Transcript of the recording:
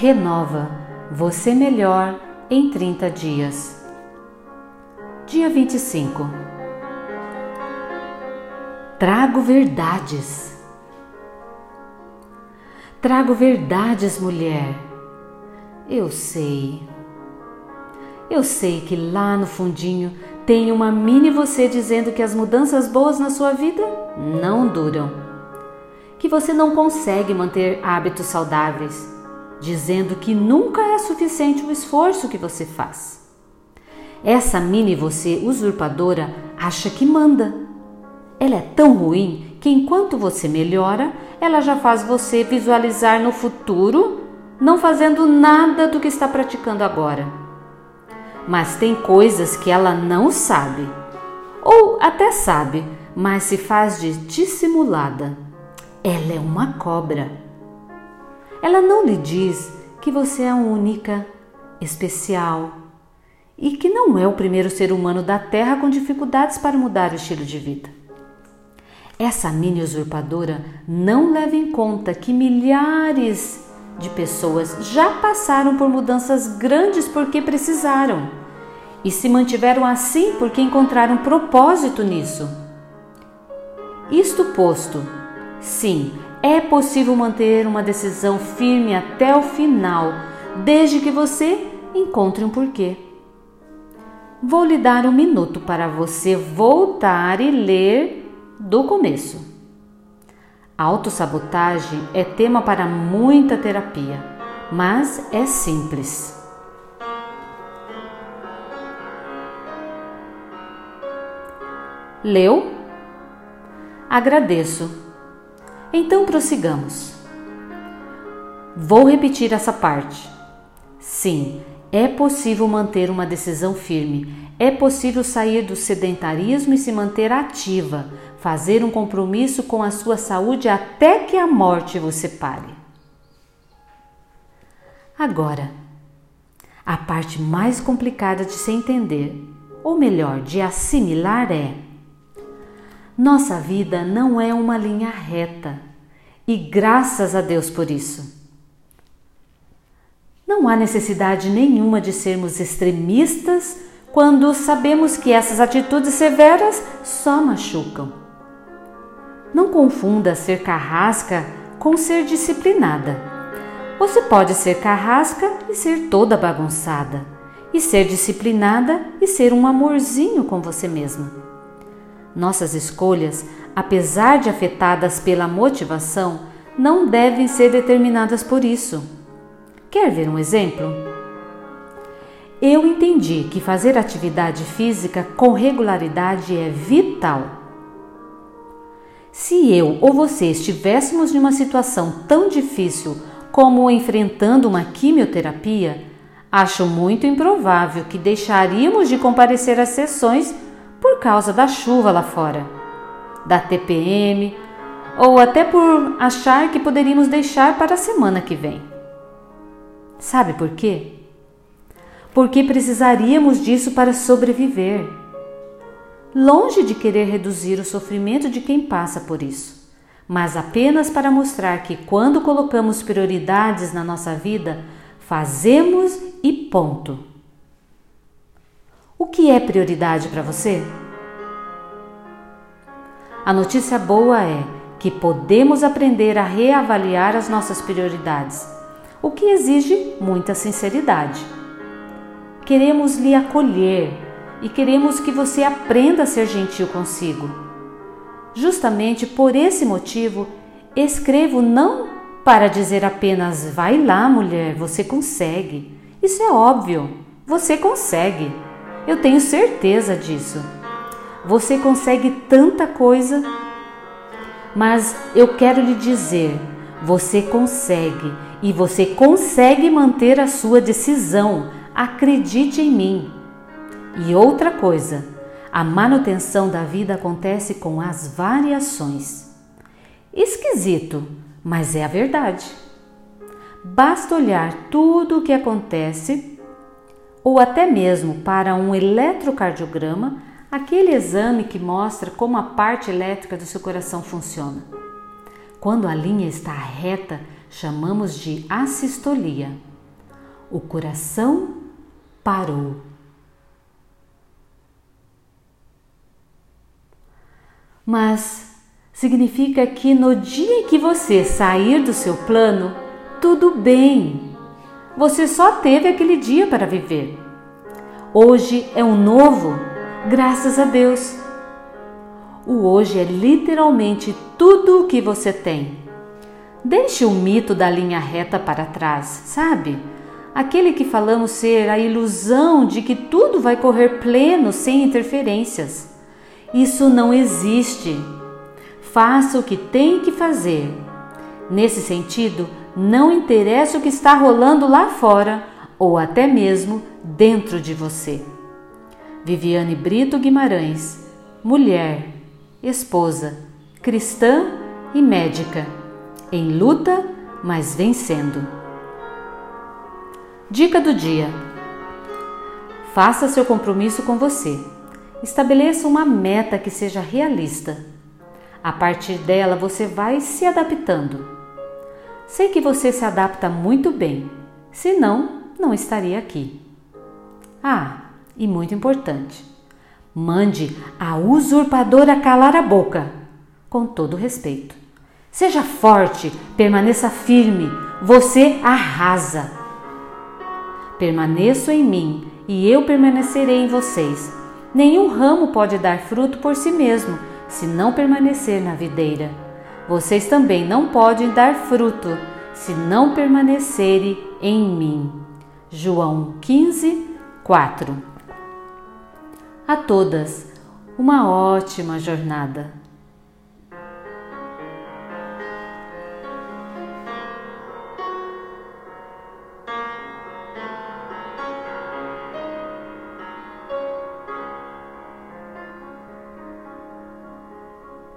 renova você melhor em 30 dias. Dia 25. Trago verdades. Trago verdades, mulher. Eu sei. Eu sei que lá no fundinho tem uma mini você dizendo que as mudanças boas na sua vida não duram. Que você não consegue manter hábitos saudáveis, dizendo que nunca é suficiente o esforço que você faz. Essa mini você usurpadora acha que manda. Ela é tão ruim que enquanto você melhora, ela já faz você visualizar no futuro, não fazendo nada do que está praticando agora mas tem coisas que ela não sabe, ou até sabe, mas se faz de dissimulada. Ela é uma cobra. Ela não lhe diz que você é única, especial e que não é o primeiro ser humano da Terra com dificuldades para mudar o estilo de vida. Essa mini usurpadora não leva em conta que milhares de pessoas já passaram por mudanças grandes porque precisaram e se mantiveram assim porque encontraram propósito nisso. Isto posto, sim, é possível manter uma decisão firme até o final, desde que você encontre um porquê. Vou lhe dar um minuto para você voltar e ler do começo. Autossabotagem é tema para muita terapia, mas é simples. Leu? Agradeço. Então prossigamos. Vou repetir essa parte. Sim, é possível manter uma decisão firme, é possível sair do sedentarismo e se manter ativa, fazer um compromisso com a sua saúde até que a morte vos separe. Agora, a parte mais complicada de se entender, ou melhor, de assimilar é: nossa vida não é uma linha reta, e graças a Deus por isso. Não há necessidade nenhuma de sermos extremistas quando sabemos que essas atitudes severas só machucam. Não confunda ser carrasca com ser disciplinada. Você pode ser carrasca e ser toda bagunçada, e ser disciplinada e ser um amorzinho com você mesma. Nossas escolhas, apesar de afetadas pela motivação, não devem ser determinadas por isso. Quer ver um exemplo? Eu entendi que fazer atividade física com regularidade é vital se eu ou você estivéssemos em uma situação tão difícil como enfrentando uma quimioterapia, acho muito improvável que deixaríamos de comparecer às sessões por causa da chuva lá fora, da TPM ou até por achar que poderíamos deixar para a semana que vem. Sabe por quê? Porque precisaríamos disso para sobreviver longe de querer reduzir o sofrimento de quem passa por isso, mas apenas para mostrar que quando colocamos prioridades na nossa vida, fazemos e ponto. O que é prioridade para você? A notícia boa é que podemos aprender a reavaliar as nossas prioridades, o que exige muita sinceridade. Queremos lhe acolher e queremos que você aprenda a ser gentil consigo. Justamente por esse motivo, escrevo não para dizer apenas vai lá, mulher, você consegue. Isso é óbvio, você consegue. Eu tenho certeza disso. Você consegue tanta coisa. Mas eu quero lhe dizer, você consegue e você consegue manter a sua decisão. Acredite em mim. E outra coisa, a manutenção da vida acontece com as variações. Esquisito, mas é a verdade. Basta olhar tudo o que acontece, ou até mesmo para um eletrocardiograma, aquele exame que mostra como a parte elétrica do seu coração funciona. Quando a linha está reta, chamamos de assistolia. o coração parou. Mas significa que no dia em que você sair do seu plano, tudo bem. Você só teve aquele dia para viver. Hoje é um novo, graças a Deus. O hoje é literalmente tudo o que você tem. Deixe o mito da linha reta para trás, sabe? Aquele que falamos ser a ilusão de que tudo vai correr pleno sem interferências. Isso não existe. Faça o que tem que fazer. Nesse sentido, não interessa o que está rolando lá fora ou até mesmo dentro de você. Viviane Brito Guimarães, mulher, esposa, cristã e médica, em luta, mas vencendo. Dica do dia: Faça seu compromisso com você. Estabeleça uma meta que seja realista. A partir dela, você vai se adaptando. Sei que você se adapta muito bem, senão, não estaria aqui. Ah, e muito importante: mande a usurpadora calar a boca, com todo respeito. Seja forte, permaneça firme, você arrasa. Permaneço em mim e eu permanecerei em vocês. Nenhum ramo pode dar fruto por si mesmo, se não permanecer na videira. Vocês também não podem dar fruto, se não permanecerem em mim. João 15, 4 A todas, uma ótima jornada.